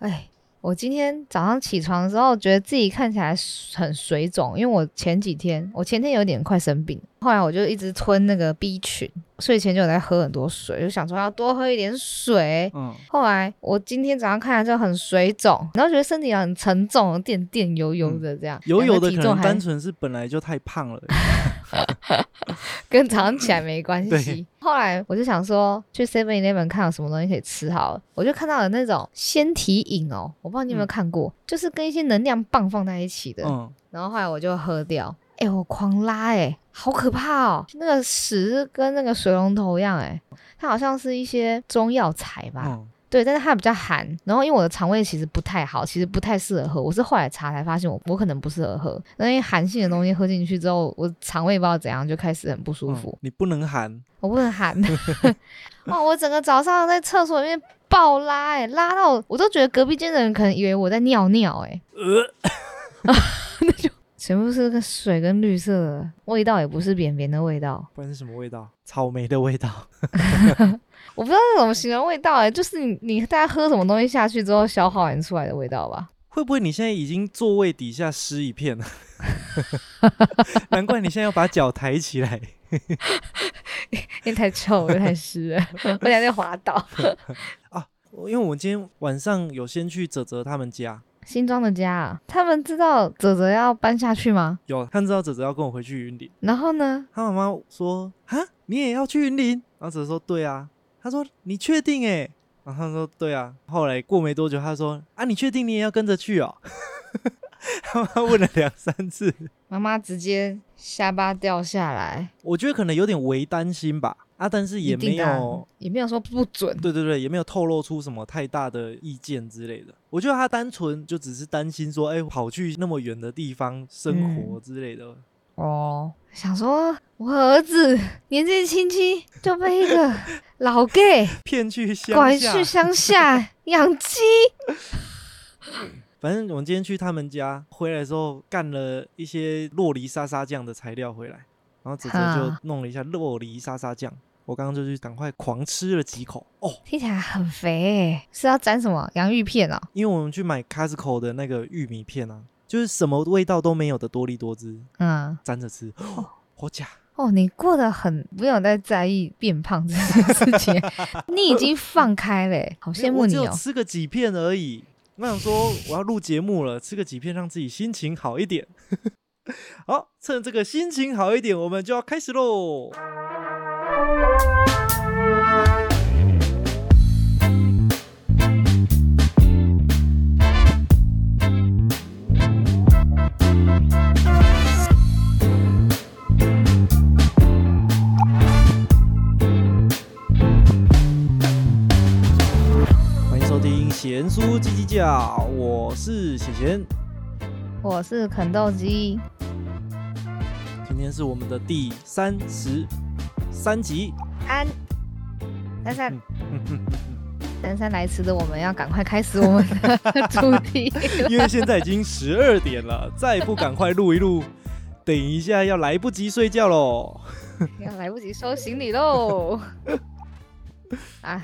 哎，我今天早上起床的时候，觉得自己看起来很水肿，因为我前几天，我前天有点快生病，后来我就一直吞那个 B 群，睡前就有在喝很多水，就想说要多喝一点水。嗯，后来我今天早上看起来就很水肿，然后觉得身体很沉重，电电油油的这样，油油的可能体重还单纯是本来就太胖了。跟早上起来没关系对。后来我就想说，去 Seven Eleven 看有什么东西可以吃好了，我就看到了那种仙体饮哦，我不知道你有没有嗯看过，就是跟一些能量棒放在一起的。嗯，然后后来我就喝掉，哎、我狂拉哎、好可怕哦！那个屎跟那个水龙头一样哎、它好像是一些中药材吧。嗯，对，但是它比较寒，然后因为我的肠胃其实不太好，其实不太适合喝。我是后来查才发现我我可能不适合喝，那因为寒性的东西喝进去之后，我肠胃不知道怎样就开始很不舒服，嗯你不能寒，我不能寒。哇，我整个早上在厕所里面爆拉哎、拉到我都觉得隔壁间的人可能以为我在尿尿哎、呃，那就全部是个水跟绿色的，味道也不是扁扁的味道，不然是什么味道？草莓的味道。我不知道是怎么形容味道哎、就是你你大家喝什么东西下去之后消化完出来的味道吧。会不会你现在已经座位底下湿一片了？难怪你现在要把脚抬起来。因为太臭了，太湿了，我等下就滑倒。因为我们今天晚上有先去泽泽他们家，新庄的家、啊，他们知道泽泽要搬下去吗？有他们知道泽泽要跟我回去云林，然后呢？他妈妈说：“哈，你也要去云林？”然后泽泽说：“对啊。”他说：“你确定？”哎，然后他说：“对啊。”后来过没多久，他说：“啊，你确定你也要跟着去哦？”他妈问了两三次，妈妈直接下巴掉下来，我觉得可能有点为担心吧。啊，但是也没有，也没有说不准。对对对，也没有透露出什么太大的意见之类的。我觉得他单纯就只是担心说，哎、跑去那么远的地方生活之类的。哦，想说我儿子年纪轻轻就被一个老 gay 骗去乡下拐去乡下 养鸡，反正我们今天去他们家，回来之后干了一些洛梨沙沙酱的材料回来，然后泽泽就弄了一下洛梨沙沙酱，我刚刚就去赶快狂吃了几口哦，听起来很肥诶，是要沾什么？洋芋片哦？因为我们去买 Costco 的那个玉米片啊，就是什么味道都没有的多利多汁，嗯，沾着吃，好假。哦，你过得很不用再在意变胖这件事情，你已经放开嘞，好羡慕你哦。吃个几片而已。我想说，我要录节目了，吃个几片让自己心情好一点。好，趁这个心情好一点，我们就要开始喽。叔叽叽叫，我是贤贤。我是肯豆鸡，今天是我们的第三十三集。安珊珊姗姗来迟的我们要赶快开始我们的 主题了。因为现在已经十二点了，再不赶快录一录，等一下要来不及睡觉喽。要来不及收行李喽！啊，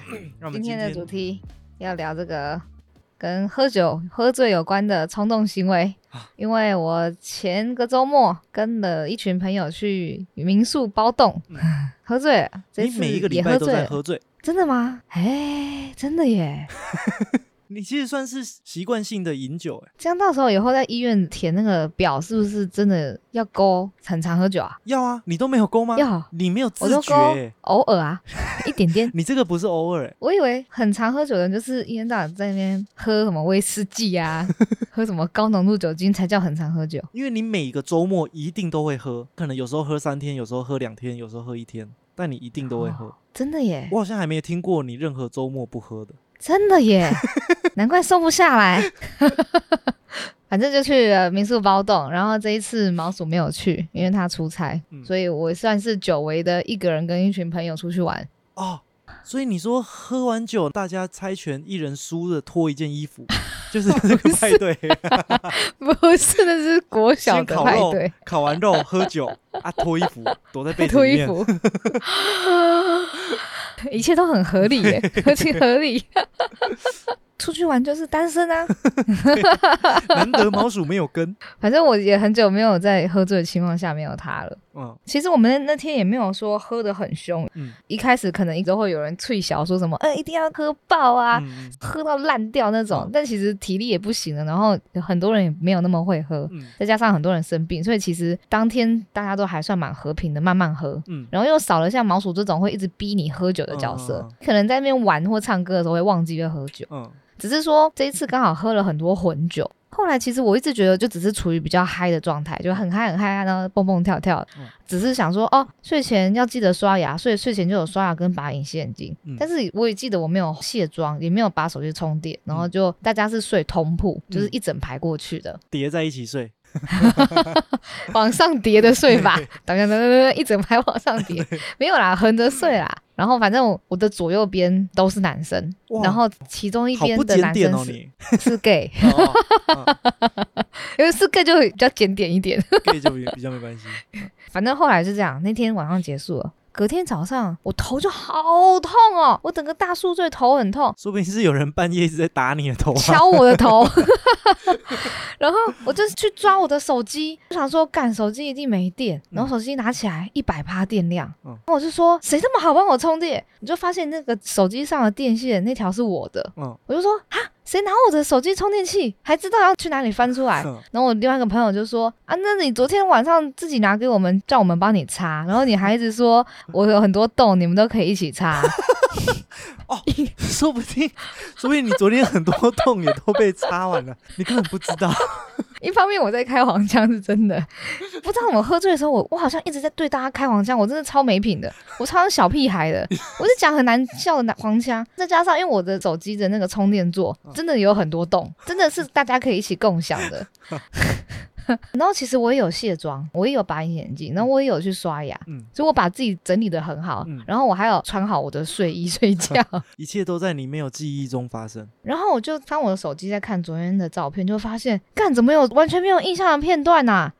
今天的主题要聊这个跟喝酒、喝醉有关的冲动行为啊。因为我前个周末跟了一群朋友去民宿包栋，喝醉了。这次嗯你每一个礼拜都也喝醉了，在喝醉，真的吗？哎，真的耶！你其实算是习惯性的饮酒，哎，这样到时候以后在医院填那个表，是不是真的要勾很常喝酒啊？要啊，你都没有勾吗？要，你没有自我都觉、勾欸，偶尔啊，一点点。你这个不是偶尔、欸，我以为很常喝酒的人就是一天到晚在那边喝什么威士忌啊，喝什么高浓度酒精才叫很常喝酒。因为你每个周末一定都会喝，可能有时候喝三天，有时候喝两天，有时候喝一天，但你一定都会喝。哦真的耶，我好像还没有听过你任何周末不喝的。真的耶，难怪瘦不下来。反正就去了民宿包栋，然后这一次毛鼠没有去，因为他出差，嗯所以我算是久违的一个人跟一群朋友出去玩。哦，所以你说喝完酒，大家猜拳，一人输的脱一件衣服，就是这个派对。不是，那是国小先的派对，，烤完肉喝酒啊，脱衣服，躲在被子里面。脱衣服。一切都很合理耶，合情合理。出去玩就是单身啊，难得毛鼠没有跟。反正我也很久没有在喝醉的情况下没有他了。嗯其实我们那那天也没有说喝得很凶，嗯一开始可能一直会有人吹小说什么，呃，一定要喝爆啊，嗯喝到烂掉那种嗯。但其实体力也不行了，然后很多人也没有那么会喝，嗯再加上很多人生病，所以其实当天大家都还算蛮和平的，慢慢喝。嗯然后又少了像毛鼠这种会一直逼你喝酒的角色，嗯可能在那边玩或唱歌的时候会忘记要喝酒。嗯只是说这一次刚好喝了很多混酒。后来其实我一直觉得就只是处于比较嗨的状态，就很嗨很嗨，然后蹦蹦跳跳。嗯只是想说哦，睡前要记得刷牙，所以睡前就有刷牙跟拔隐形眼镜。嗯但是我也记得我没有卸妆，也没有把手机充电，然后就大家是睡通铺，嗯就是一整排过去的，叠在一起睡。往上叠的睡法，等等等等等，一整排往上叠，没有啦，横着睡啦。然后反正我的左右边都是男生，然后其中一边的男生是 gay，因为是 gay 就会比较检点一点。gay 就比比较没关系。反正后来是这样，那天晚上结束了，隔天早上我头就好痛哦，我整个大宿醉，头很痛，说不定是有人半夜一直在打你的头啊。敲我的头，然后我就去抓我的手机，我想说干手机一定没电，然后手机拿起来一百趴电量，嗯。然后我就说谁这么好帮我充电？你就发现那个手机上的电线那条是我的，嗯。我就说啊，谁拿我的手机充电器？还知道要去哪里翻出来？嗯 然后我另外一个朋友就说啊，那你昨天晚上自己拿给我们，叫我们帮你擦，然后你还一直说我有很多洞，你们都可以一起擦。说不定，说不定你昨天很多洞也都被擦完了，你根本不知道。一方面我在开黄腔是真的，不知道我喝醉的时候，我我好像一直在对大家开黄腔，我真的超没品的，我超像小屁孩的，我是讲很难笑的黄腔，再加上因为我的手机的那个充电座真的有很多洞，真的是大家可以一起共享的。然后其实我也有卸妆，我也有拔隐形眼镜，然后我也有去刷牙，嗯，所以我把自己整理的很好，嗯。然后我还有穿好我的睡衣 睡觉，一切都在你没有记忆中发生。然后我就翻我的手机在看昨天的照片，就发现干怎么有完全没有印象的片段呐、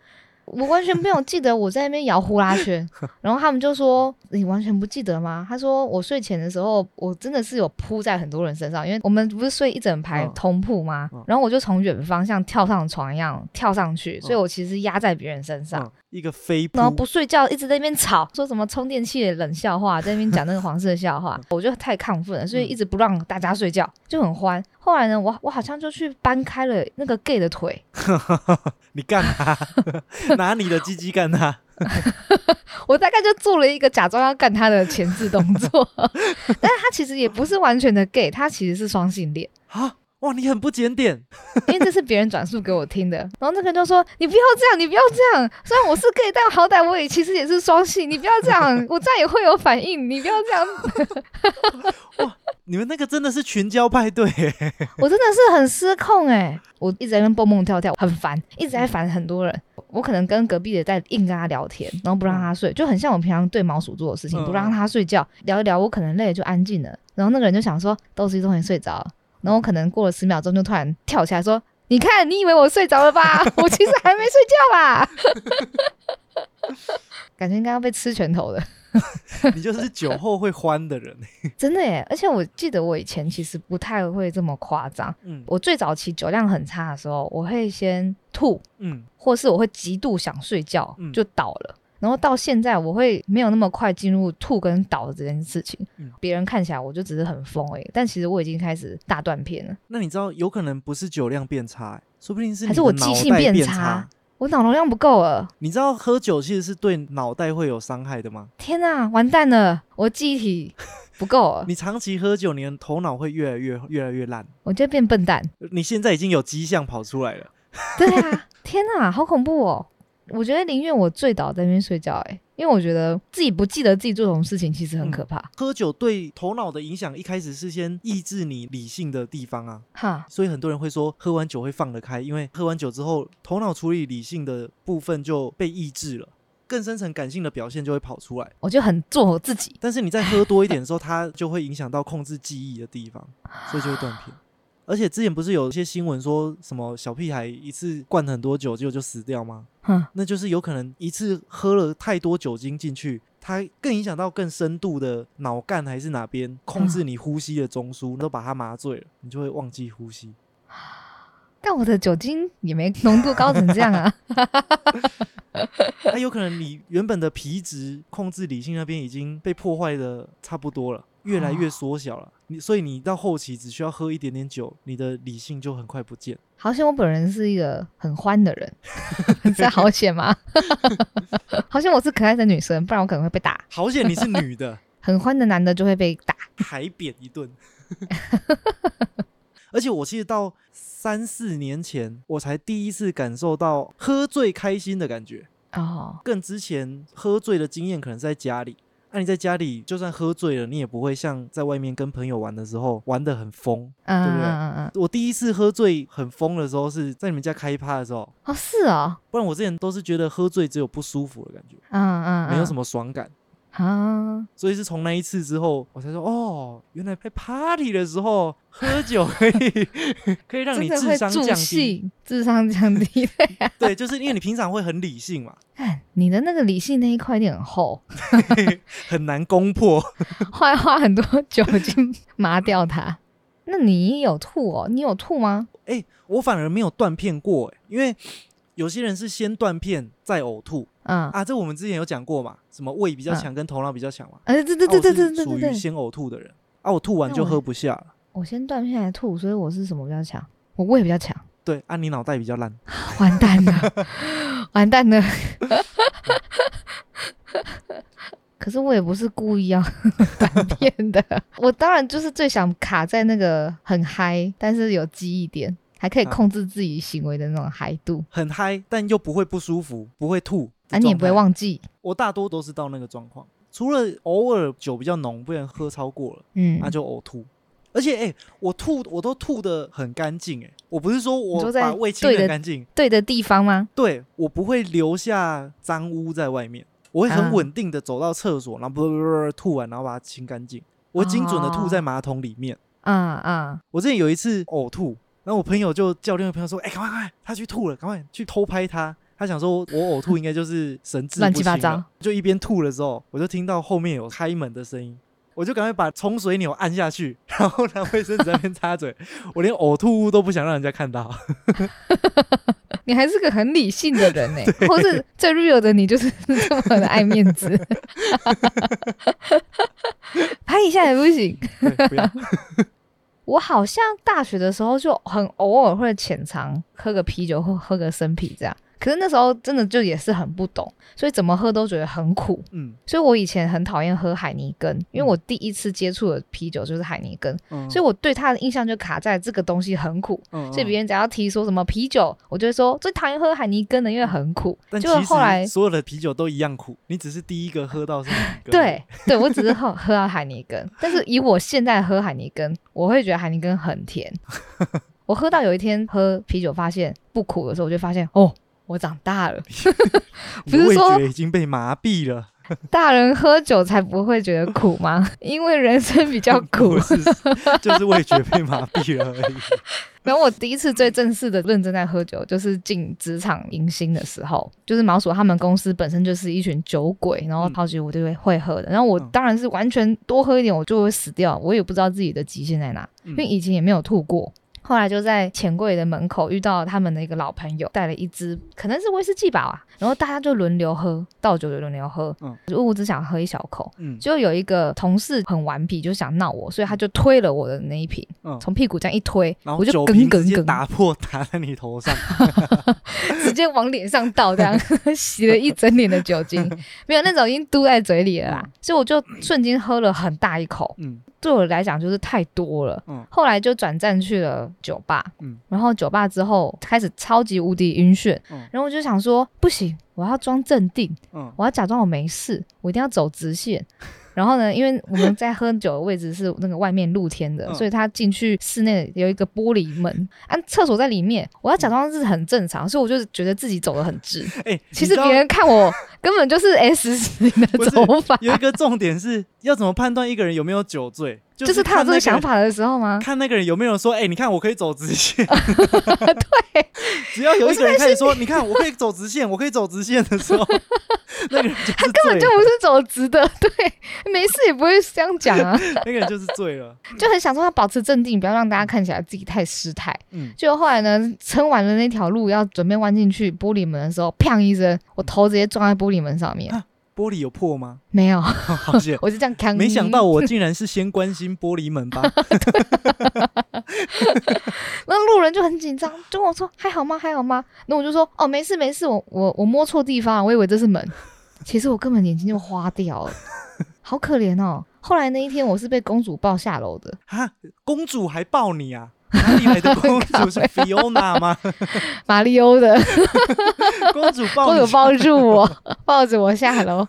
我完全没有记得我在那边摇呼啦圈，然后他们就说你完全不记得吗？他说我睡前的时候，我真的是有扑在很多人身上，因为我们不是睡一整排嗯通铺吗？嗯然后我就从远方像跳上床一样跳上去，所以嗯我其实压在别人身上。嗯，一个飞然后不睡觉，一直在那边吵，说什么充电器的冷笑话，在那边讲那个黄色笑话，我就太亢奋了，所以一直不让大家睡觉，就很欢。后来呢，我我好像就去搬开了那个 gay 的腿，你干他，拿你的鸡鸡干他。我大概就做了一个假装要干他的前置动作，但是他其实也不是完全的 gay，他其实是双性恋。啊！哇，你很不检点。因为这是别人转述给我听的，然后那个人就说：“你不要这样，你不要这样。虽然我是 gay，但好歹我也其实也是双性，你不要这样，我这样也会有反应，你不要这样。”哇你们那个真的是群交派对，我真的是很失控哎、我一直在那边蹦蹦跳跳，很烦，一直在烦很多人。我可能跟隔壁的在硬跟他聊天，然后不让他睡，就很像我平常对毛鼠做的事情，嗯不让他睡觉，聊一聊，我可能累了就安静了。然后那个人就想说，豆子终于睡着了，然后我可能过了十秒钟就突然跳起来说：“你看，你以为我睡着了吧？我其实还没睡觉啦。”感觉应该要被吃拳头了。你就是酒后会欢的人。真的耶！而且我记得我以前其实不太会这么夸张。嗯我最早期酒量很差的时候，我会先吐，嗯，或是我会极度想睡觉嗯就倒了。然后到现在，我会没有那么快进入吐跟倒的这件事情。嗯别人看起来我就只是很疯而已，但其实我已经开始大断片了。那你知道有可能不是酒量变差，说不定是还是我记性变差我脑容量不够了，你知道喝酒其实是对脑袋会有伤害的吗？天哪，完蛋了，我记忆体 不够了，你长期喝酒，你的头脑会越来越越来越烂。我就变笨蛋。你现在已经有迹象跑出来了。对啊，天哪，好恐怖哦！我觉得宁愿我醉倒在那边睡觉、欸，因为我觉得自己不记得自己做什么事情，其实很可怕。喝酒对头脑的影响，一开始是先抑制你理性的地方啊，哈，所以很多人会说喝完酒会放得开，因为喝完酒之后，头脑处理理性的部分就被抑制了，更深层感性的表现就会跑出来。我就很做我自己。但是你在喝多一点的时候，它就会影响到控制记忆的地方，所以就会断片。而且之前不是有一些新闻说什么小屁孩一次灌很多酒，结果就死掉吗？哼，那就是有可能一次喝了太多酒精进去，它更影响到更深度的脑干还是哪边控制你呼吸的中枢，都把它麻醉了，你就会忘记呼吸。但我的酒精也没浓度高成这样啊。它有可能你原本的皮质控制理性那边已经被破坏的差不多了，越来越缩小了。你所以你到后期只需要喝一点点酒，你的理性就很快不见。好险我本人是一个很欢的人，这好险吗？好险我是可爱的女生，不然我可能会被打。好险你是女的，很欢的男的就会被打。海扁一顿。而且我其实到三四年前，我才第一次感受到喝醉开心的感觉。哦，更之前喝醉的经验可能是在家里。那、你在家里就算喝醉了，你也不会像在外面跟朋友玩的时候玩的很疯。嗯对不对嗯嗯嗯，我第一次喝醉很疯的时候是在你们家开趴的时候，哦是哦，不然我之前都是觉得喝醉只有不舒服的感觉，嗯嗯，没有什么么爽感。啊，所以是从那一次之后，我才说哦，原来在 party 的时候喝酒可以 可以让你智商降低。兴，智商降低。对，就是因为你平常会很理性嘛，看你的那个理性那一块一定很厚，很难攻破。花花很多酒精麻掉它。那你有吐哦？你有吐吗？哎、我反而没有断片过、欸，因为有些人是先断片再呕吐嗯，啊，这我们之前有讲过嘛，什么胃比较强跟头脑比较强嘛。哎，对对啊对对对对对对，属于先呕吐的人啊，我吐完就喝不下了。我先断片来吐，所以我是什么比较强？我胃比较强。对，啊，你脑袋比较烂。完蛋了，完蛋了。可是我也不是故意要断片的，我当然就是最想卡在那个很嗨，但是有记忆点，还可以啊控制自己行为的那种嗨度，很嗨，但又不会不舒服，不会吐。啊，你也不会。忘记，我大多都是到那个状况，除了偶尔酒比较浓，不然喝超过了，嗯那，就呕吐。而且，哎、我吐我都吐的很干净，哎，我不是说我把胃清对的的干净，对的地方吗？对我不会留下脏污在外面，我会啊很稳定的走到厕所，然后不不不吐完，然后把它清干净。我精准的吐在马桶里面。啊啊，我之前有一次呕吐，然后我朋友就叫另外朋友说：“哎、赶快赶快，他去吐了，赶快去偷拍他。”他想说我呕吐应该就是神志乱七八糟，就一边吐的时候，我就听到后面有开门的声音，我就赶快把冲水钮按下去，然后拿卫生纸在那边擦嘴，我连呕吐物都不想让人家看到。你还是个很理性的人 呢，或是最 real 的你就是这么的爱面子，拍一下也不行。不要。我好像大学的时候就很偶尔会浅尝喝个啤酒或喝个生啤这样，可是那时候真的就也是很不懂，所以怎么喝都觉得很苦。嗯所以我以前很讨厌喝海尼根，因为我第一次接触的啤酒就是海尼根，嗯，所以我对它的印象就卡在这个东西很苦。嗯所以别人只要提说什么啤酒，我就会说最讨厌喝海尼根的，因为很苦。结但其实后来所有的啤酒都一样苦，你只是第一个喝到是。对，对我只是喝喝到海尼根，但是以我现在喝海尼根，我会觉得海尼根很甜。我喝到有一天喝啤酒发现不苦的时候，我就发现哦，我长大了。不是说觉已经被麻痹了，大人喝酒才不会觉得苦吗？因为人生比较苦。是，就是味觉被麻痹了而已。然后我第一次最正式的认真在喝酒，就是进职场迎新的时候，就是毛鼠他们公司本身就是一群酒鬼，然后嗯超级无敌会会喝的。然后我嗯当然是完全多喝一点我就会死掉，我也不知道自己的极限在哪，因为嗯以前也没有吐过。后来就在钱柜的门口遇到他们的一个老朋友，带了一支可能是威士忌吧啊，然后大家就轮流喝，倒酒就轮流喝，嗯。就我只想喝一小口，嗯。就有一个同事很顽皮，就想闹我，所以他就推了我的那一瓶，嗯，从屁股这样一推，然后我就梗梗，打破打在你头上，直接往脸上倒，这样洗了一整脸的酒精，没有那种已经嘟在嘴里了啦，所以我就瞬间喝了很大一口，嗯对我来讲就是太多了。嗯后来就转战去了酒吧，嗯然后酒吧之后开始超级无敌晕眩，嗯然后我就想说不行，我要装镇定，嗯我要假装我没事，我一定要走直线。然后呢，因为我们在喝酒的位置是那个外面露天的，嗯。所以他进去室内有一个玻璃门，啊，厕所在里面，我要假装是很正常，所以我就觉得自己走得很直。哎，其实别人看我根本就是 S 型的 走法，有一个重点是要怎么判断一个人有没有酒醉，就是他有这个。想法的时候吗？看那个人有没有说，哎、你看我可以走直线。对，只要有一个人开始说，你看我可以走直线，我可以走直线的时候，那个人他根本就不是走直的，对，没事也不会这样讲啊，那个人就是醉了。就很想说他保持镇定，不要让大家看起来自己太失态。嗯，就后来呢，撑完了那条路，要准备弯进去玻璃门的时候，砰一声，我头直接撞在玻璃门上面，啊玻璃有破吗？没有，好险！我是这样看。没想到我竟然是先关心玻璃门吧？那路人就很紧张，就跟我说还好吗？还好吗？那我就说哦，没事没事，我我我摸错地方了，我以为这是门，其实我根本眼睛就花掉了，好可怜哦。后来那一天我是被公主抱下楼的，哈，公主还抱你啊？哪里来的公主是 Fiona 吗？马里欧的 公主抱你公主抱住我，抱着我下楼。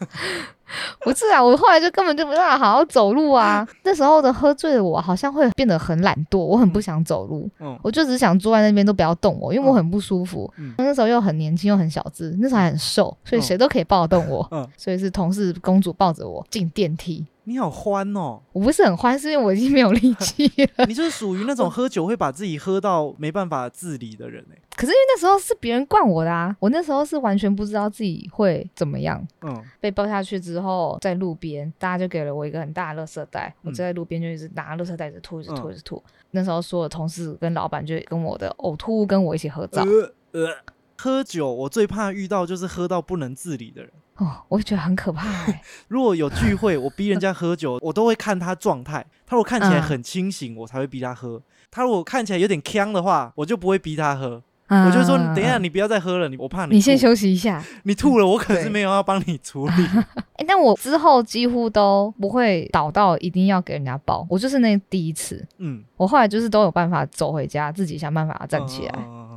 不是啊，我后来就根本就没办法好好走路啊。那时候的喝醉的我，好像会变得很懒惰，我很不想走路，嗯我就只想坐在那边都不要动我，因为我很不舒服。嗯那时候又很年轻又很小只，那时候还很瘦，所以谁都可以抱得动我。嗯，所以是同事公主抱着我进电梯。你好欢哦！我不是很欢，是因为我已经没有力气了。你就是属于那种喝酒会把自己喝到没办法自理的人哎。可是因为那时候是别人灌我的啊，我那时候是完全不知道自己会怎么样。嗯被抱下去之后，在路边，大家就给了我一个很大的垃圾袋，我嗯就在路边就一直拿垃圾袋一直吐，一直吐，嗯一直吐。那时候所有同事跟老板就跟我的呕吐物跟我一起合照。呃呃，喝酒我最怕遇到就是喝到不能自理的人。哦，我觉得很可怕、欸。如果有聚会，我逼人家喝酒，我都会看他状态。他如果看起来嗯很清醒，我才会逼他喝。他如果看起来有点呛的话，我就不会逼他喝。我我就说，等一下，你不要再喝了，你我怕你你先休息一下。你吐了，我可是没有要帮你处理。哎、但我之后几乎都不会倒到一定要给人家抱，我就是那第一次，嗯，我后来就是都有办法走回家，自己想办法站起来。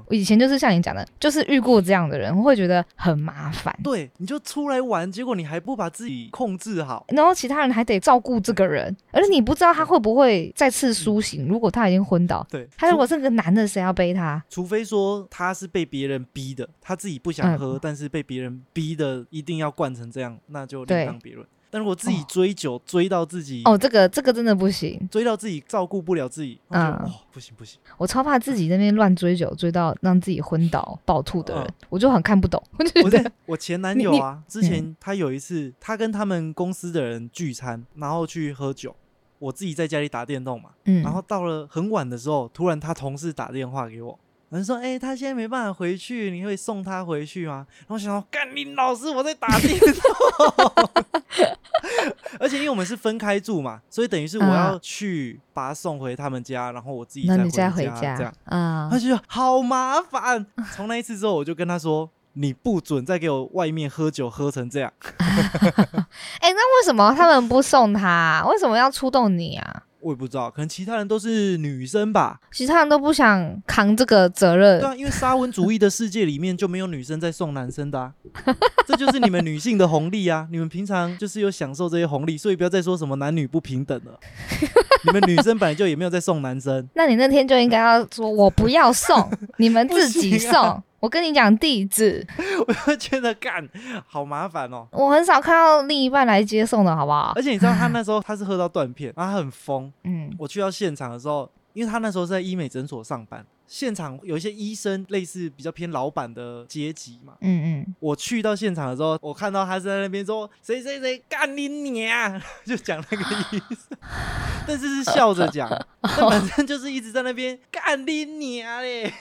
我以前就是像你讲的，就是遇过这样的人，我会觉得很麻烦，对，你就出来玩，结果你还不把自己控制好。然后其他人还得照顾这个人，而且你不知道他会不会再次苏醒。如果他已经昏倒，对，他如果是个男的，谁要背他？除非说他是被别人逼的，他自己不想喝，但是被别人逼的一定要灌成这样，那就另当别论。但如果自己哦。追酒、追到自己哦，这个这个真的不行，追到自己照顾不了自己，我觉得嗯。哦不行不行，我超怕自己那边乱追酒，追到让自己昏倒、暴吐的人，嗯。我就很看不懂。我就我觉得我前男友啊，之前他有一次，他跟他们公司的人聚餐，然后去喝酒，我自己在家里打电动嘛，嗯，然后到了很晚的时候，突然他同事打电话给我。人说：“哎、他现在没办法回去，你会送他回去吗？”然后我想说：“干你老师，我在打电动。”而且因为我们是分开住嘛，所以等于是我要去把他送回他们家，然后我自己再回家这样。啊他，就说好麻烦。从那一次之后，我就跟他说：“你不准再给我外面喝酒喝成这样。哎、那为什么他们不送他啊、为什么要出动你啊？”我也不知道，可能其他人都是女生吧。其他人都不想扛这个责任对。啊，因为沙文主义的世界里面就没有女生在送男生的、啊，这就是你们女性的红利啊！你们平常就是有享受这些红利，所以不要再说什么男女不平等了。你们女生本来就也没有在送男生，那你那天就应该要说，我不要送，你们 自己送。啊我跟你讲地址，我就觉得干好麻烦哦。我很少看到另一半来接送的，好不好而？且你知道他那时候 他是喝到断片，然后他很疯。嗯我去到现场的时候，因为他那时候是在医美诊所上班，现场有一些医生类似比较偏老板的阶级嘛。嗯嗯，我去到现场的时候，我看到他是在那边说谁谁谁干你娘，就讲那个意思，但是是笑着讲，但反正就是一直在那边干你娘嘞，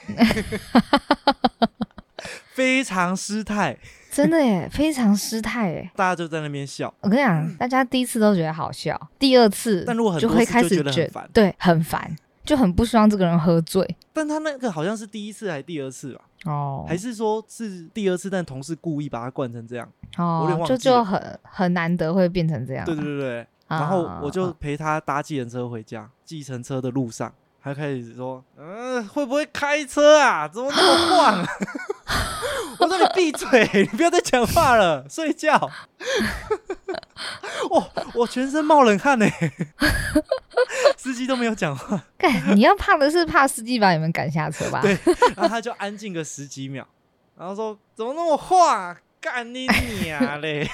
非常失态，真的耶，非常失态耶。大家就在那边笑。我跟你讲，大家第一次都觉得好笑，第二次但如果很就会开始觉得很烦对，很烦，就很不希望这个人喝醉。但他那个好像是第一次还是第二次吧？哦，还是说是第二次，但同事故意把他灌成这样？哦，就就很很难得会变成这样。对对对然后我就陪他搭计程车回家，计程车的路上，他开始说：“嗯、会不会开车啊？怎么那么晃？” 我说：“你闭嘴，你不要再讲话了，睡觉。”哦，我全身冒冷汗呢，司机都没有讲话，干，你要怕的是怕司机把你们赶下车吧？对然后他就安静个十几秒，然后说：“怎么那么晃？干你娘嘞！”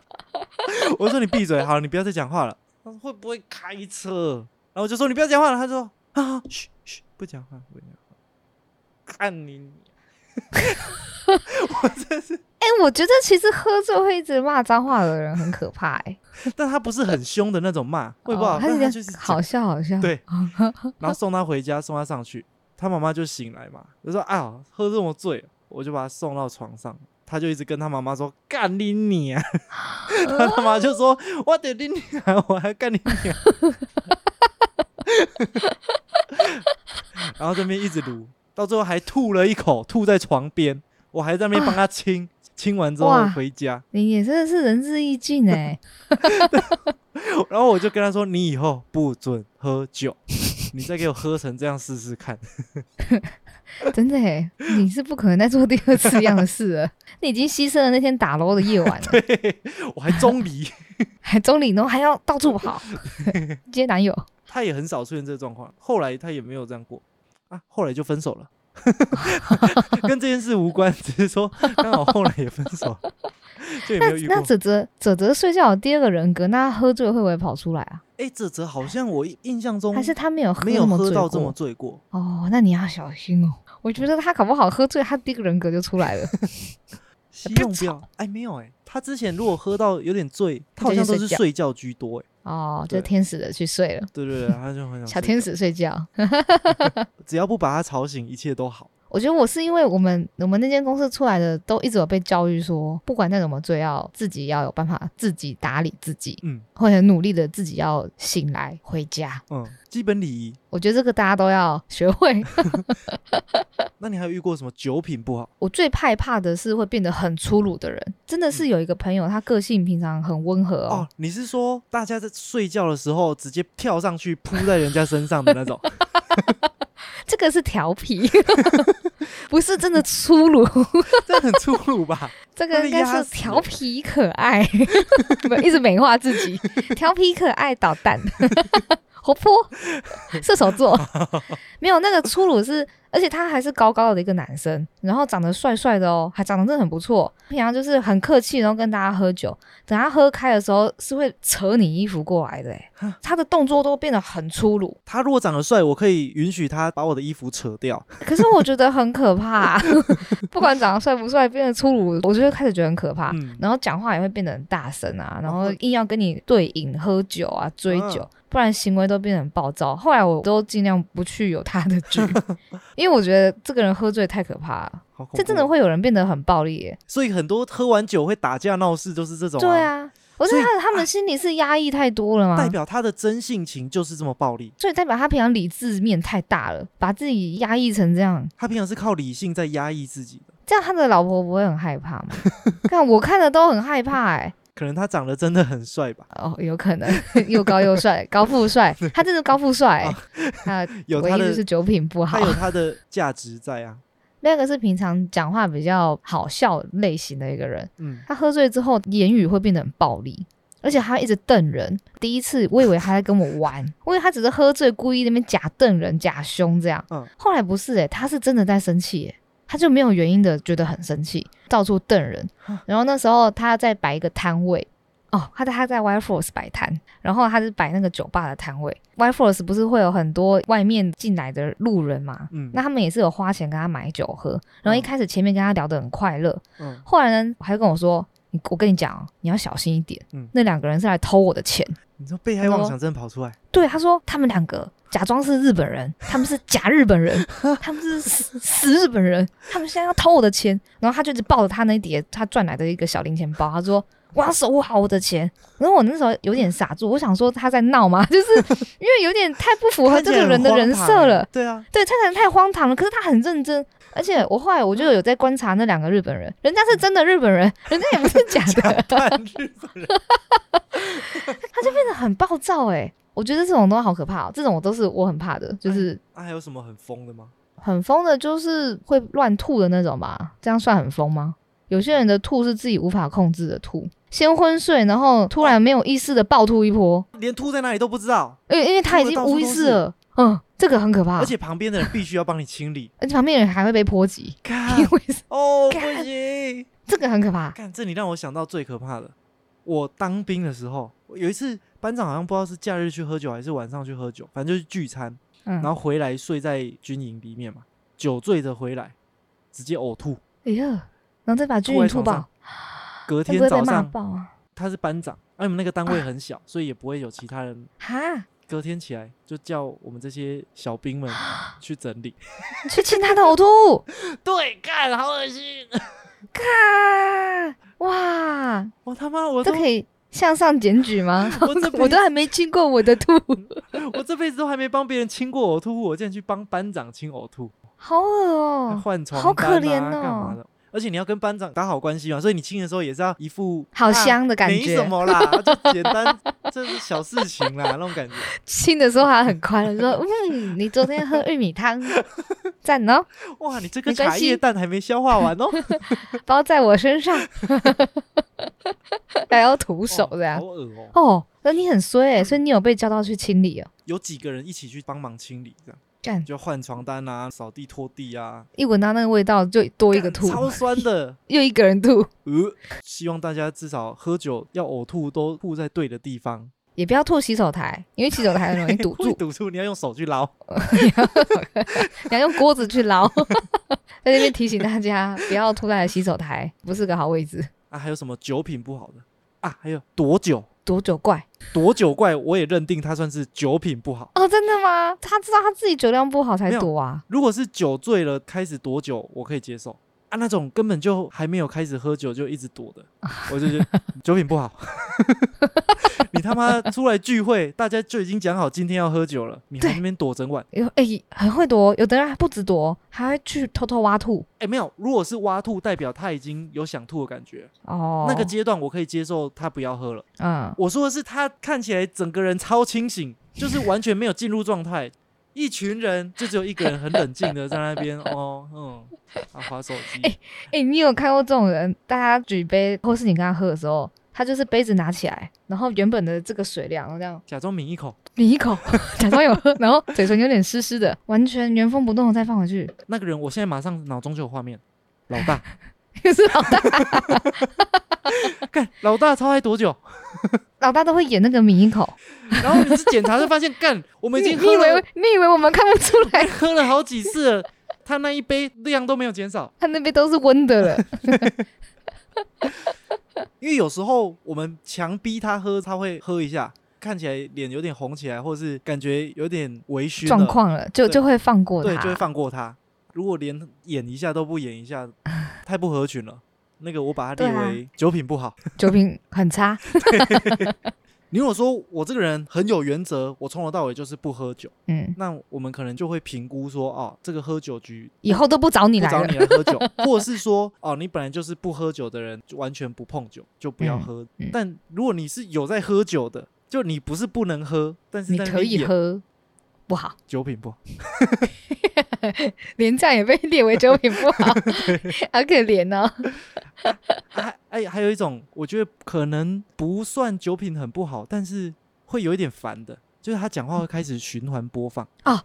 我说：“你闭嘴，好，你不要再讲话了。”他说：“会不会开车？”然后我就说：“你不要讲话了。”他说：“啊，嘘嘘，不讲话，不讲话。”看你，我真是，哎、我觉得其实喝醉会一直骂脏话的人很可怕、哎，但他不是很凶的那种骂，我也不知道，哦他他就是好笑好笑，对。然后送他回家，送他上去，他妈妈就醒来嘛，就说啊，喝这么醉，我就把他送到床上，他就一直跟他妈妈说干你你啊，他他妈就说我得你你啊，我还干你你啊，然后这边一直撸，到最后还吐了一口，吐在床边，我还在那边帮他亲，亲完之后回家，你也真的是仁至义尽哎、然后我就跟他说，你以后不准喝酒，你再给我喝成这样试试看。真的哎、你是不可能再做第二次一样的事了，你已经牺牲了那天打楼的夜晚了，对，我还中离。还中离，然后还要到处跑接男友，他也很少出现这个状况，后来他也没有这样过啊，后来就分手了，跟这件事无关，只是说刚好后来也分手了，就也没那有遇过。那泽泽泽泽睡觉有第二个人格，那他喝醉会不会跑出来啊？哎，泽泽好像我印象中还是他没有喝没有喝到这么？醉过，哦，那你要小心哦。我觉得他搞不好喝醉，他第一个人格就出来了。希望不要。哎，没有哎，他之前如果喝到有点醉，他好像都是睡觉居多哎。哦，就天使的去睡了，对对对，他就很想，小天使睡觉。只要不把他吵醒，一切都好。我觉得我是因为我们我们那间公司出来的都一直有被教育说，不管再怎么醉，要自己要有办法自己打理自己，嗯会很努力的自己要醒来回家。嗯，基本礼仪。我觉得这个大家都要学会。那你还有遇过什么酒品不好？我最害怕的是会变得很粗鲁的人，真的是有一个朋友，他个性平常很温和哦哦，你是说大家在睡觉的时候直接跳上去扑在人家身上的那种？这个是调皮，不是真的粗鲁，这很粗鲁吧？这个应该是调皮可爱，不一直美化自己，调皮可爱捣蛋，活泼，射手座，没有那个粗鲁是，而且他还是高高的一个男生，然后长得帅帅的哦，还长得真的很不错，平常就是很客气，然后跟大家喝酒，等他喝开的时候是会扯你衣服过来的，诶他的动作都变得很粗鲁，他如果长得帅，我可以允许他把我的衣服扯掉。可是我觉得很可怕，不管长得帅不帅，变得粗鲁，我就会开始觉得很可怕。嗯，然后讲话也会变得很大声啊，然后哦。硬要跟你对饮、喝酒啊、追酒，嗯不然行为都变得很暴躁。后来我都尽量不去有他的局，因为我觉得这个人喝醉太可怕了，这真的。会有人变得很暴力耶。所以很多喝完酒会打架闹事，都是这种、对，啊，我觉得他他们心里是压抑太多了吗？代表他的真性情就是这么暴力。所以代表他平常理智面太大了，把自己压抑成这样，他平常是靠理性在压抑自己的，这样他的老婆不会很害怕吗？看我看的都很害怕哎。可能他长得真的很帅吧，哦，有可能。又高又帅，高富帅，他真的高富帅、欸，他 有他的唯一就是酒品不好。他。有他的价值在啊。那个是平常讲话比较好笑类型的一个人，嗯，他喝醉之后言语会变得很暴力，而且他一直瞪人。第一次我以为他在跟我玩，我以为他只是喝醉故意那边假瞪人、假凶这样。嗯。后来不是诶、他是真的在生气诶、他就没有原因的觉得很生气，到处瞪人。然后那时候他在摆一个摊位。哦，他在他在 Y Force 摆摊，然后他是摆那个酒吧的摊位。Y Force 不是会有很多外面进来的路人嘛？嗯那他们也是有花钱跟他买酒喝。然后一开始前面跟他聊得很快乐，嗯，后来呢，还跟我说：“你我跟你讲哦，你要小心一点。嗯那两个人是来偷我的钱。你说被害妄想症跑出来，对，他说他们两个假装是日本人，他们是假日本人，他们是死死日本人，他们现在要偷我的钱。然后他就一直抱着他那叠他赚来的一个小零钱包，他说。我要守护好我的钱，然后我那时候有点傻住，我想说他在闹吗？就是因为有点太不符合这个人的人设了。对啊，对，他可能太荒唐了，可是他很认真，而且我后来我就有在观察那两个日本人，人家是真的日本人，人家也不是假的，半日本人，真的很暴躁哎、我觉得这种都好可怕、哦，这种都是我很怕的，就是那、还有什么很疯的吗？很疯的，就是会乱吐的那种吧？这样算很疯吗？有些人的吐是自己无法控制的吐，先昏睡，然后突然没有意识的暴吐一波，连吐在哪里都不知道，因为因为他已经无意识了，嗯，这个很可怕，而且旁边的人必须要帮你清理。而且旁边人还会被波及，看因为是哦，不干行！这个很可怕。看这，你让我想到最可怕的。我当兵的时候，有一次班长好像不知道是假日去喝酒还是晚上去喝酒，反正就是聚餐，嗯，然后回来睡在军营里面嘛，酒醉着回来，直接呕吐，哎呀，然后再把均吐在匀吐爆，隔会不会被骂天早上爆啊？他是班长，而、你们那个单位很小，所以也不会有其他人。哈，隔天起来就叫我们这些小兵们 去整理。去亲他的呕吐，对，干，好恶心！看，哇，我他妈，我都这可以向上检举吗？我都还没亲过我的吐，我这辈子都还没帮别人亲过呕吐物，我竟然去帮班长亲呕吐，好恶哦，还换床好可怜干嘛哦，的？而且你要跟班长打好关系嘛，所以你亲的时候也是要一副好啊香的感觉没什觉。么啦，就简单，这是小事情啦，那种感觉。亲的时候还很快乐，说嗯，你昨天喝玉米汤，赞哦，哇，你这个茶叶蛋还没消化完哦，包在我身上，还要徒手这样好。恶哦。哦，那你很衰哎，所以你有被叫到去清理哦。有几个人一起去帮忙清理，这样干，就换床单啊、扫地、拖地啊，一闻到那个味道就多一个吐，超酸的。又一个人吐，呃，希望大家至少喝酒要呕吐都吐在对的地方，也不要吐洗手台，因为洗手台很容易堵住，堵住，你要用手去捞。你要用锅子去捞。在这边提醒大家，不要吐在洗手台，不是个好位置。啊，还有什么酒品不好的啊？还有躲酒，躲酒怪躲酒怪，我也认定他算是酒品不好。哦，真的吗？他知道他自己酒量不好才躲啊。如果是酒醉了开始躲酒，我可以接受啊。那种根本就还没有开始喝酒就一直躲的，我就觉得 酒品不好。你他妈出来聚会，大家就已经讲好今天要喝酒了，你还在那边躲整晚。有哎、很会躲，有的人还不止躲，还会去偷偷挖吐。哎、没有，如果是挖吐，代表他已经有想吐的感觉，哦，那个阶段我可以接受他不要喝了。嗯，我说的是他看起来整个人超清醒，就是完全没有进入状态。一群人就只有一个人很冷静的在那边 哦，嗯，啊，划手机。哎、你有看过这种人？大家举杯，或是你跟他喝的时候，他就是杯子拿起来，然后原本的这个水量，然后这样假装抿一口，抿一口，假装有喝，然后嘴唇有点湿湿的，完全原封不动的再放回去。那个人我现在马上脑中就有画面，老大，是老大，看老大超爱躲酒，老大都会演那个抿一口。然后你是检查就发现，干我们已经喝了你以为你以为我们看不出来？喝了好几次了，他那一杯量都没有减少，他那杯都是温的了。因为有时候我们强逼他喝，他会喝一下，看起来脸有点红起来，或是感觉有点微醺，状况了，就就会放过对，他。就会放过他。如果连演一下都不演一下，太不合群了。那个我把它列为酒品不好。酒品很差。你如果说我这个人很有原则，我从头到尾就是不喝酒，嗯，那我们可能就会评估说，哦，这个喝酒局以后都不找你来找你。来喝酒，或者是说，哦，你本来就是不喝酒的人，就完全不碰酒，就不要嗯喝。嗯但如果你是有在喝酒的，就你不是不能喝，但是你可以喝，不好，酒品不好。连战也被列为酒品不好，好可怜哦。还哎，还有一种，我觉得可能不算酒品很不好，但是会有一点烦的，就是他讲话会开始循环播放哦。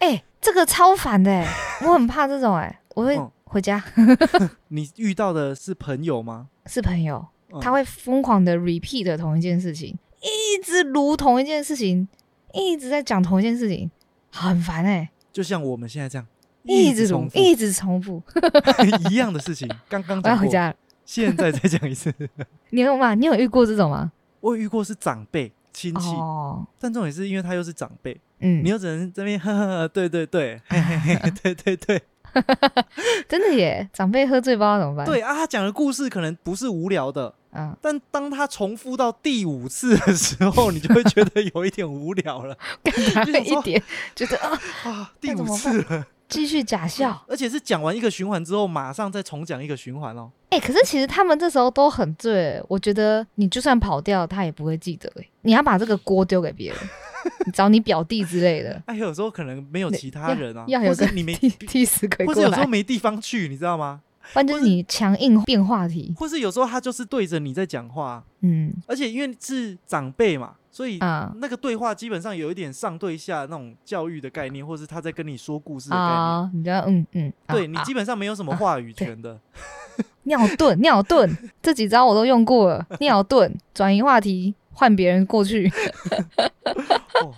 哎、这个超烦的哎，我很怕这种哎，我会嗯回家 你遇到的是朋友吗？是朋友，嗯他会疯狂的 repeat 同一件事情，一直如同一件事情，一直在讲同一件事情，很烦哎，就像我们现在这样，一直重，复一直重复。一样的事情，刚刚讲过，我要回家了。现在再讲一次。你有吗？你有遇过这种吗？我有遇过是长辈亲戚，哦，但重点是因为他又是长辈，嗯你，又只能这边呵呵呵，对对对，嘿嘿嘿，对对对 真的耶，长辈喝醉不知道怎么办？，对啊，他讲的故事可能不是无聊的，嗯，但当他重复到第五次的时候，你就会觉得有一点无聊了。感他就想说一点，觉得啊，啊，第五次了，继续假笑。而且是讲完一个循环之后，马上再重讲一个循环哦。哎、可是其实他们这时候都很醉，我觉得你就算跑掉，他也不会记得。哎，你要把这个锅丢给别人，你找你表弟之类的，哎，有时候可能没有其他人啊，要有个你没，替替死鬼过或者有时候，没地方去，你知道吗？不然就是你强硬变话题。或是有时候他就是对着你在讲话，嗯而且因为是长辈嘛，所以啊那个对话基本上有一点上对下那种教育的概念，或是他在跟你说故事的概念。啊，你知道嗯嗯，对你基本上没有什么话语权的，尿遁尿遁 这几招我都用过了，尿遁 转移话题，换别人过去。哦。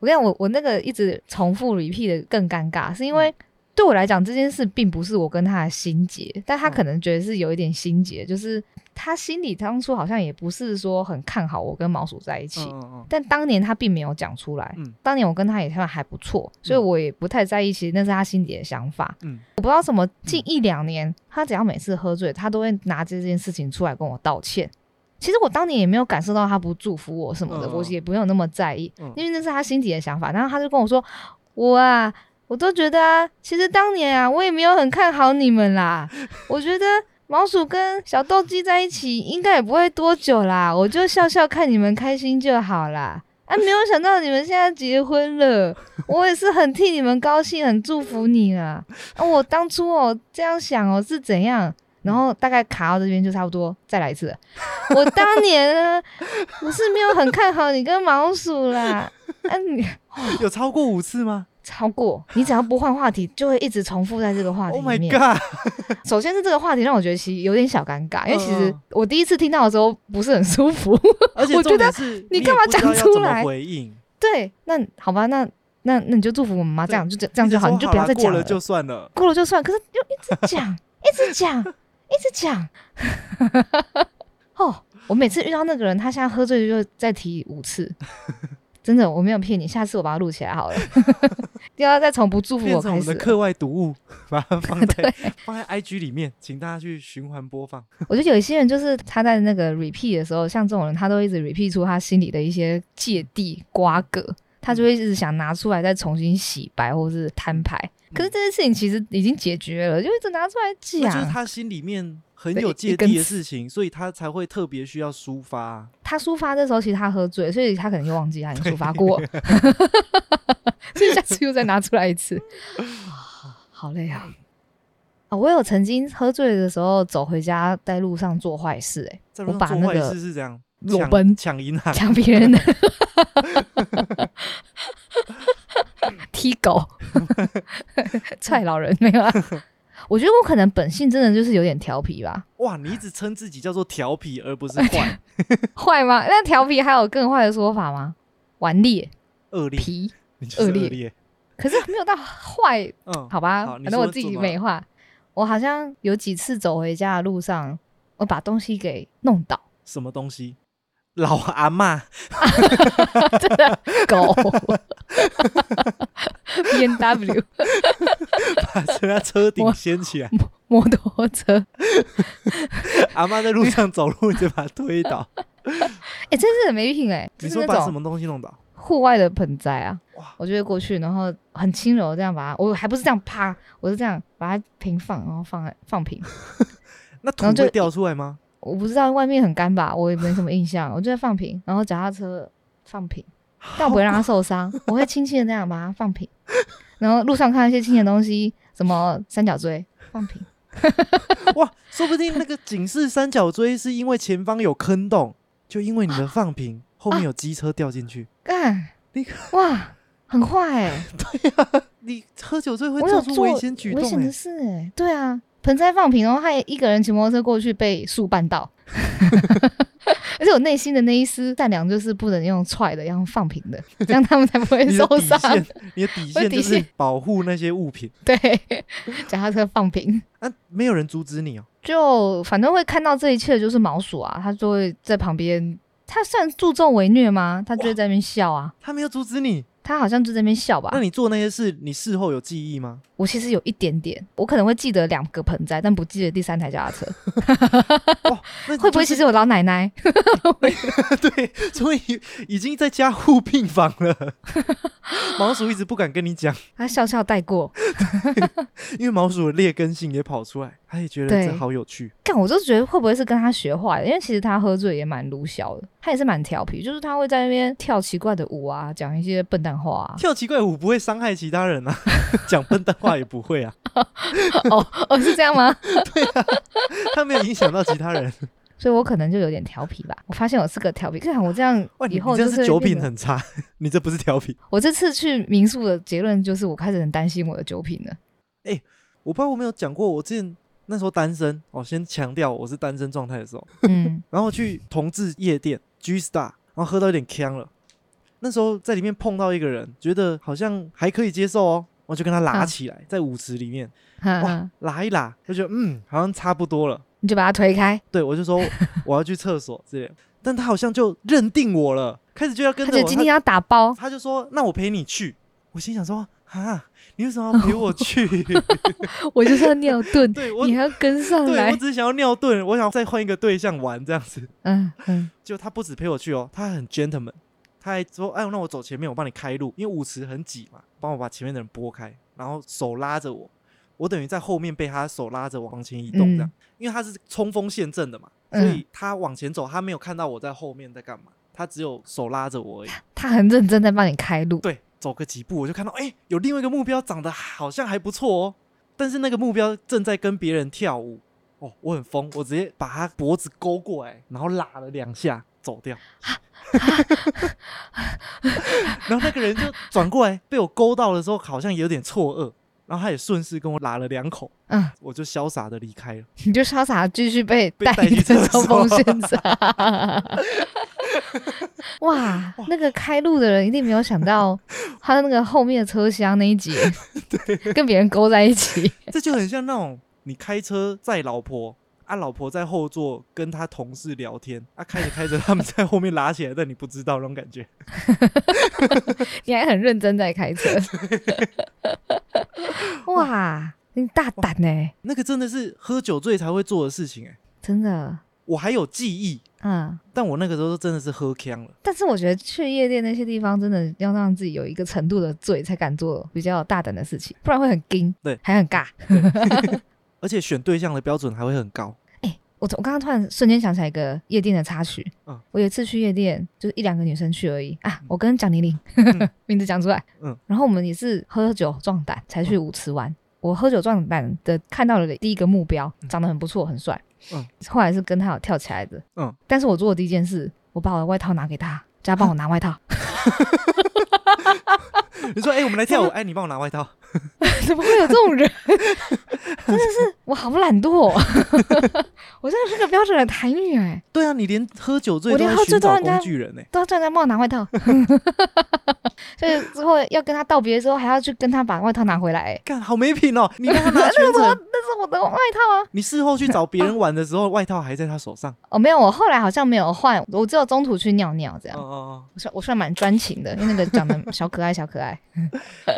我跟你讲，我我那个一直重复 repeat 的更尴尬，是因为对我来讲，这件事并不是我跟他的心结，但他嗯。可能觉得是有一点心结，就是他心里当初好像也不是说很看好我跟毛鼠在一起。嗯嗯但当年他并没有讲出来，嗯当年我跟他也算还不错，所以我也不太在意，其实那是他心底的想法。嗯我不知道怎么近一两年，他只要每次喝醉，他都会拿这件事情出来跟我道歉。其实我当年也没有感受到他不祝福我什么的，我也不用那么在意，嗯因为那是他心底的想法。然后他就跟我说：“我啊，我都觉得啊，其实当年啊，我也没有很看好你们啦。我觉得毛鼠跟小斗鸡在一起应该也不会多久啦，我就笑笑看你们开心就好啦。啊，没有想到你们现在结婚了，我也是很替你们高兴，很祝福你啦。啊，我当初哦这样想哦是怎样？然后大概卡到这边就差不多，再来一次。我当年呢，我是没有很看好你跟毛鼠啦。啊，你有超过五次吗超过你只要不换话题，就会一直重复在这个话题？Oh 里 my 面。god！首先是这个话题让我觉得其实有点小尴尬，因为其实嗯我第一次听到的时候不是很舒服。而且 我觉得你干嘛讲出来回应，对，那好吧，那那那你就祝福我们嘛，这样就这这样就好，你就不要再讲过了就算了。过了就算，可是又一直讲，一直讲，一直讲。哦，我每次遇到那个人，他现在喝醉就再提五次，真的，我没有骗你，下次我把它录起来好了，又要再从不祝福我我开始我。们的课外读物，把它放在，放在 IG 里面，请大家去循环播放。我觉得有一些人就是他在那个 repeat 的时候，像这种人，他都一直 repeat 出他心里的一些芥蒂瓜葛，他就会一直想拿出来再重新洗白或是摊牌。可是这件事情其实已经解决了，就一直拿出来讲就是。他心里面很有芥蒂的事情，所以他才会特别需要抒发啊。他抒发的时候，其实他喝醉，所以他可能又忘记他已经抒发过，所以下次又再拿出来一次，啊 好累啊！啊，我有曾经喝醉的时候走回家，在路上做坏事、欸，在路我把那个事是这样，裸奔抢银行，抢别人的，踢狗，踹老人没有啊？我觉得我可能本性真的就是有点调皮吧，哇！你一直称自己叫做调皮，而不是坏、坏吗？那调皮还有更坏的说法吗？顽劣、恶劣，皮，恶劣劣。可是没有到坏嗯，好吧，反正我自己美化。我好像有几次走回家的路上，我把东西给弄倒，什么东西？老阿嬷真的狗，B N W 把人家车顶掀起来，摩托车，阿妈在路上走路你就把它推倒。哎、真是很没品哎、就你说把什么东西弄倒？户外的盆栽啊哇，我就会过去，然后很轻柔这样把它，我还不是这样啪，我是这样把它平放，然后放在放平。那土会掉出来吗？我不知道外面很干吧，我也没什么印象，我就在放平，然后脚踏车放平，但我不会让它受伤，我会轻轻的那样把它放平，然后路上看到一些轻的东西，什么三角锥放平，哇，说不定那个警示三角锥是因为前方有坑洞，就因为你的放平，后面有机车掉进去。干你，哇，很坏 哎、你喝酒醉会做做出危险举动哎、危险的事哎、对啊，盆栽放平，然后还一个人骑摩托车过去被树绊到，而且我内心的那一丝善良就是不能用踹的，要用放平的，这样他们才不会受伤。线，你的底线就是保护那些物品。对，脚踏车放平。啊，没有人阻止你哦。就反正会看到这一切的就是毛鼠啊，他就会在旁边，他算助纣为虐吗？他就会在那边笑啊，他没有阻止你，他好像就在那边笑吧那。你做那些事，你事后有记忆吗？我其实有一点点，我可能会记得两个盆栽，但不记得第三台脚踏车，会不会其实有老奶奶？对？所以已经在加护病房了。毛鼠一直不敢跟你讲，他笑笑带过，因为毛鼠的劣根性也跑出来，他也觉得这好有趣。干我就觉得会不会是跟他学坏的？因为其实他喝醉也蛮鲁小的，他也是蛮调皮，就是他会在那边跳奇怪的舞啊，讲一些笨蛋话啊。跳奇怪舞不会伤害其他人啊，讲笨蛋话也不会啊，哦哦，是这样吗？对啊他没有影响到其他人。所以我可能就有点调皮吧。我发现我是个调皮，看我这样以后就是会变得品很差，你这不是调皮。我这次去民宿的结论就是，我开始很担心我的酒品了。我不知道我没有讲过，我之前那时候单身，哦，先强调我是单身状态的时候，嗯，然后去同志夜店 G Star，然后喝到有点呛了。那时候在里面碰到一个人，觉得好像还可以接受哦，我就跟他拉嗯起来，在舞池里面嗯哇嗯拉一拉，就觉得嗯好像差不多了。你就把他推开，对我就说 我要去厕所之类，但他好像就认定我了，开始就要跟着我，今天要打包，他就说那我陪你去。我心想说啊，你为什么要陪我去？我就是要尿遁，对我你还要跟上来对我，只是想要尿遁，我想再换一个对象玩这样子。嗯嗯，就他不止陪我去哦，他很 gentleman，他还说：“哎，那我走前面，我帮你开路，因为舞池很挤嘛，帮我把前面的人拨开，然后手拉着我，我等于在后面被他手拉着往前移动这样，嗯因为他是冲锋陷阵的嘛，所嗯以他往前走，他没有看到我在后面在干嘛，他只有手拉着我而已。他很认真在帮你开路，对，走个几步我就看到，哎，有另外一个目标长得好像还不错哦，但是那个目标正在跟别人跳舞。”哦，我很疯，我直接把他脖子勾过来，然后拉了两下走掉。然后那个人就转过来，被我勾到的时候，好像有点错愕，然后他也顺势跟我拉了两口，嗯，我就潇洒的离开了。你就潇洒地继续被带被带去着厕冲锋陷阵。哇，那个开路的人一定没有想到，他的那个后面的车厢那一节，跟别人勾在一起。这就很像那种你开车载老婆。啊，老婆在后座跟他同事聊天，啊，开着开着，他们在后面拉起来，但你不知道那种感觉。你还很认真在开车。哇，你大胆呢、那个真的是喝酒醉才会做的事情哎、真的。我还有记忆，嗯，但我那个时候真的是喝呛了。但是我觉得去夜店那些地方，真的要让自己有一个程度的醉，才敢做比较大胆的事情，不然会很惊，对，还很尬。而且选对象的标准还会很高。我我刚刚突然瞬间想起来一个夜店的插曲。嗯我有一次去夜店，就是一两个女生去而已啊。我跟蒋玲玲、嗯 名字讲出来，嗯然后我们也是喝酒壮胆才去舞池玩。我喝酒壮胆的看到了第一个目标，长得很不错，很帅。嗯 后来是跟他有跳起来的。嗯，但是我做的第一件事，我把我的外套拿给他，叫他帮我拿外套。你说，哎、我们来跳舞，哎、你帮我拿外套。怎么会有这种人？真的是我好懒惰、哦，我真的是个标准的台女哎、对啊，你连喝酒醉都我连喝醉在寻找都人家工具人呢、都要叫人家帮我拿外套，所以之后要跟他道别的时候，还要去跟他把外套拿回来、欸。干，好没品哦！你让他拿全程，那是我的外套啊！你事后去找别人玩的时候，外套还在他手上。哦，没有，我后来好像没有换，我只有中途去尿尿这样。哦哦我算我算蛮专情的，因为那个长得小可爱，小可爱。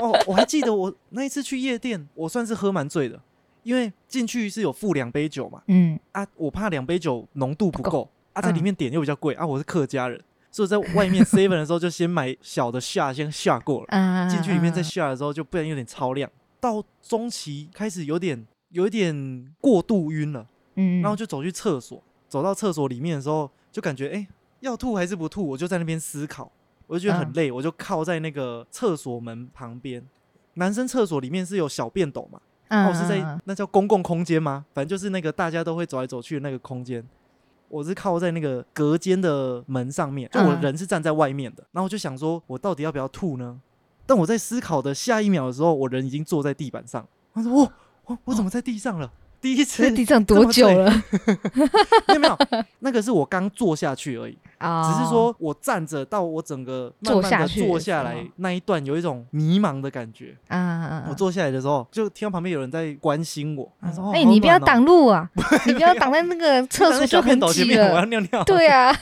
哦哦，我还记得我那一次去夜店，我算是喝蛮醉的，因为进去是有付两杯酒嘛，嗯，啊，我怕两杯酒浓度不不够，啊，在里嗯面点又比较贵，啊，我是客家人，所以在外面 seven 的时候就先买小的下，先下过了。啊，进去里面再啊下的时候，就不然有点超量，到中期开始有点有一点过度晕了，嗯，然后就走去厕所，走到厕所里面的时候，就感觉哎、诶要吐还是不吐，我就在那边思考，我就觉得很嗯。累，我就靠在那个厕所门旁边。男生厕所里面是有小便斗嘛，嗯哦，是在嗯那叫公共空间吗？反正就是那个大家都会走来走去的那个空间。我是靠在那个隔间的门上面，就我嗯人是站在外面的，然后我就想说，我到底要不要吐呢？但我在思考的下一秒的时候，我人已经坐在地板上。我说：“哦，我我怎么在地上了？第一次在地上多久了？没有没有，那个是我刚坐下去而已，啊，只是说我站着到我整个慢坐慢的下去坐下来那一段，有一种迷茫的感觉。啊我坐下来的时候，就听到旁边有人在关心我，他说：“哦哎、好你不要挡路啊！你不要挡在那个 厕所就很挤了，我要。尿尿。对啊，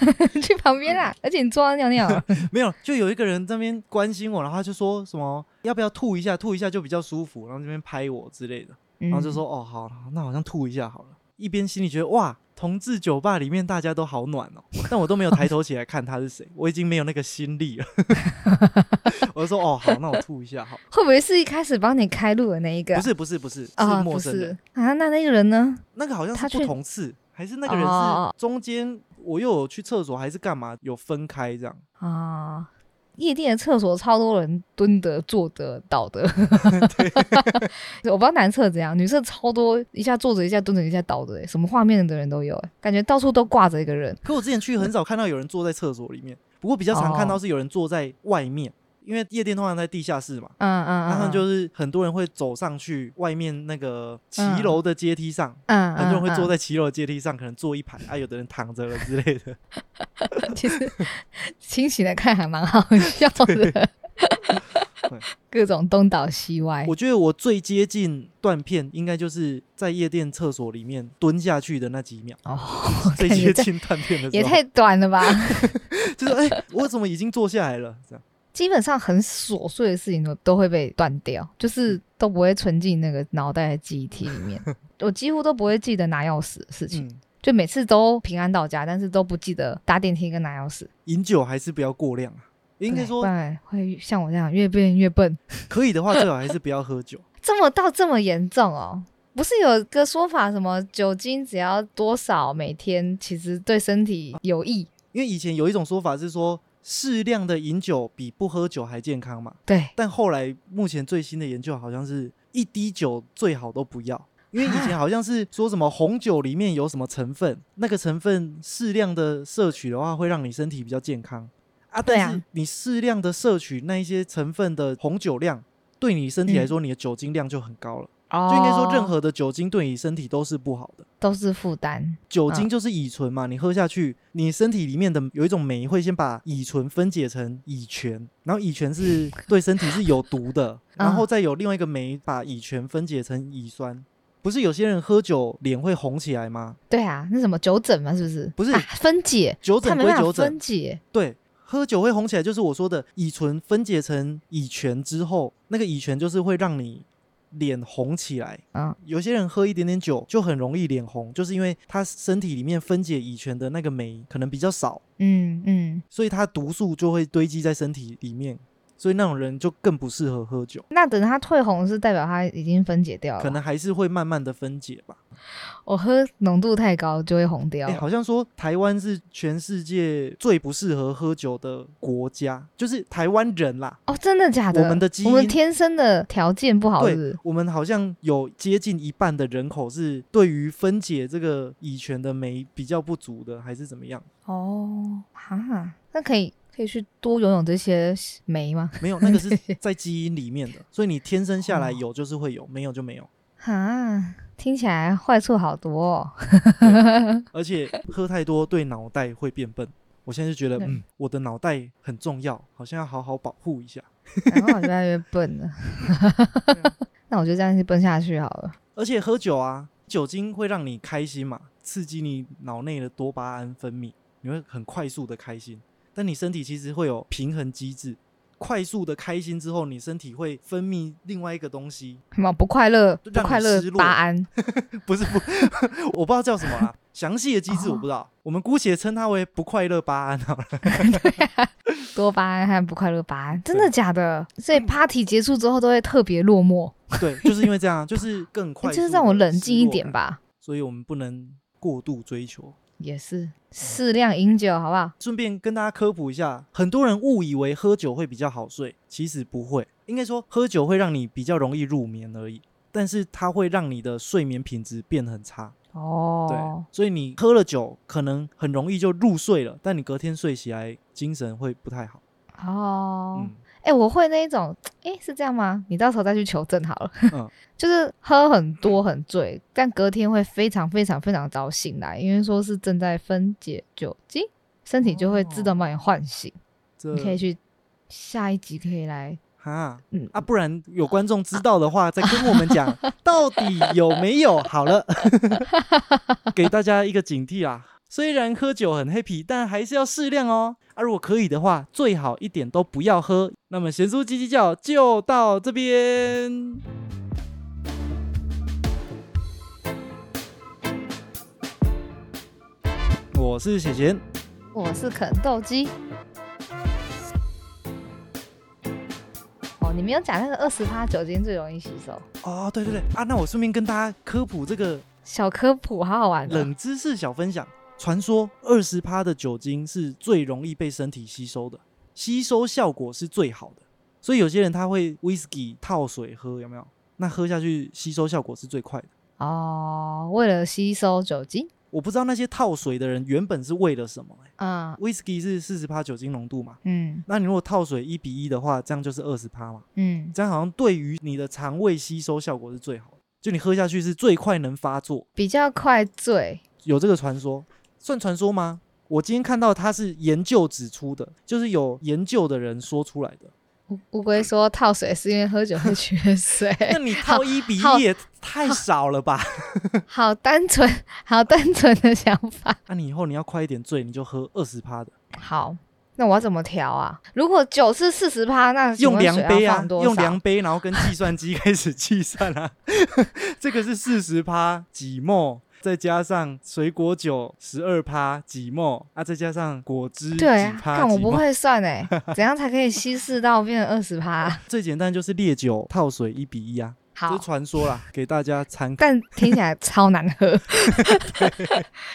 去旁边啦，而且你坐到尿尿，没有，就有一个人在那边关心我，然后他就说什么要不要吐一下，吐一下就比较舒服，然后这边拍我之类的，然然后就说哦好，那好像吐一下好了。一边心里觉得哇，同志酒吧里面大家都好暖哦，但我都没有抬头起来看他是谁，我已经没有那个心力了。我就说哦好，那我吐一下好了。会不会是一开始帮你开路的那一个啊？不是不是不是，是陌生人，是啊，那那个人呢？那个好像是不同次，还是那个人哦是中间我又有去厕所还是干嘛有分开这样。啊，夜店的厕所超多人蹲的、坐的、倒的。我不知道男厕怎样，女厕超多，一下坐着，一下蹲着，一下倒的、欸，什么画面的人都有、欸，感觉到处都挂着一个人。可我之前去很少看到有人坐在厕所里面，不过比较常看到哦是有人坐在外面，因为夜店通常在地下室嘛，嗯嗯嗯，然后就是很多人会走上去外面那个骑嗯楼的阶梯上，嗯，很多人会坐在。在骑楼的阶梯上，可能坐一排啊，有的人躺着了之类的。其实清醒的看还蛮好笑的。各种东倒西歪我。觉得我最接近断片，应该就是在夜店厕所里面蹲下去的那几秒，哦，最接近断片的时候，也太短了吧！就是哎、我怎么已经坐下来了？这样，基本上很琐碎的事情都都会被断掉，就是都不会存进那个脑袋的记忆体里面。我几乎都不会记得拿钥匙的事情，嗯，就每次都平安到家，但是都不记得搭电梯跟拿钥匙。饮酒还是不要过量啊。应该说对会像我这样越变越笨。可以的话，最好还是不要喝酒。这么到这么严重哦？不是有个说法，什么酒精只要多少每天，其实对身体有益？因为以前有一种说法是说，适量的饮酒比不喝酒还健康嘛。对，但后来目前最新的研究好像是一滴酒最好都不要，因为以前好像是说什么红酒里面有什么成分，那个成分适量的摄取的话，会让你身体比较健康啊。对啊你适量的摄取那一些成分的红酒量，对你身体来说，你的酒精量就很高了。哦就应该说，任何的酒精对你身体都是不好的。都是负担。酒精就是乙醇嘛，你喝下去，你身体里面的有一种酶会先把乙醇分解成乙醛，然后乙醛是 对身体是有毒的，然后再有另外一个酶把乙醛分解成乙酸。不是有些人喝酒脸会红起来吗？对啊，那什么酒疹嘛，是不是？不是啊、分解，酒疹归酒疹分，解。对，喝酒会红起来，就是我说的乙醇分解成乙醛之后，那个乙醛就是会让你脸红起来。啊，有些人喝一点点酒就很容易脸红，就是因为他身体里面分解乙醛的那个酶可能比较少，嗯嗯。所以它毒素就会堆积在身体里面，所以那种人就更不适合喝酒，那等他退红是代表他已经分解掉了。可能还是会慢慢的分解吧。我喝浓度太高就会红掉哎、。好像说台湾是全世界最不适合喝酒的国家，就是台湾人啦。哦，真的假的？我们的基因我们天生的条件不好，对？我们好像有接近一半的人口是对于分解这个乙醛的酶比较不足的，还是怎么样？哦，哈，那可以可以去多游泳这些酶吗？没有，那个是 在基因里面的，所以你天生下来哦有就是会有，没有就没有。哈，听起来坏处好多、哦。而且 喝太多对脑袋会变笨。我现在就觉得，嗯，我的脑袋很重要，好像要好好保护一下。然后我越来越笨了。那我就这样子笨下去好了。而且喝酒啊，酒精会让你开心嘛，刺激你脑内的多巴胺分泌，你会很快速的开心。但你身体其实会有平衡机制，快速的开心之后，你身体会分泌另外一个东西，什么不快乐？不快乐巴胺。不是不，我不知道叫什么啦，详细的机制我不知道，我们姑且称它为不快乐巴胺好了。多巴胺和不快乐巴胺，真的假的？所以 party 结束之后都会特别落寞，对，就是因为这样，就是更 快速，就是让我冷静一点。吧。所以我们不能过度追求。也是适量饮酒，好不好？顺便跟大家科普一下，很多人误以为喝酒会比较好睡，其实不会。应该说，喝酒会让你比较容易入眠而已，但是它会让你的睡眠品质变很差。哦对，哦，所以你喝了酒，可能很容易就入睡了，但你隔天睡起来精神会不太好。哦，嗯，哎、我会那一种，哎、是这样吗？你到时候再去求证好了。嗯 就是喝很多很醉，但隔天会非常非常非常早醒来，因为说是正在分解酒精，身体就会自动帮你唤醒。这你可以去下一集可以来，哈嗯啊，不然有观众知道的话，再跟我们讲 到底有没有好了，给大家一个警惕啊。虽然喝酒很 happy，但还是要适量哦。啊，如果可以的话，最好一点都不要喝。那么贤叔叽叽叫就到这边。我是贤贤，我是肯豆鸡。哦，你没有讲那个二十趴酒精最容易吸收，哦，对对对啊，那我顺便跟大家科普这个小科普好好玩的。冷知识小分享：传说二十趴的酒精是最容易被身体吸收的，吸收效果是最好的。所以有些人他会 whisky 套水喝，有没有？那喝下去吸收效果是最快的。哦，为了吸收酒精，我不知道那些套水的人原本是为了什么、欸。嗯 whisky 是四十趴酒精浓度嘛，嗯那你如果套水一比一的话，这样就是二十趴嘛。嗯，这样好像对于你的肠胃吸收效果是最好的，就你喝下去是最快能发作。比较快醉。有这个传说，算传说吗？我今天看到它是研究指出的，就是有研究的人说出来的。乌乌龟说套水是因为喝酒会缺水，那你套一比一也太少了吧？好单纯，好单纯的想法。那你以后你要快一点醉，你就喝二十趴的，好，那我要怎么调啊？如果酒是四十趴，那用量杯啊用量杯，然后跟计算机开始计算啊。这个是四十趴几沫，再加上水果酒十二趴几沫啊，再加上果汁对。看我不会算哎，怎样才可以稀释到变成二十趴？最简单就是烈酒套水一比一啊，这好是，传说啦，给大家参考。但听起来超难喝，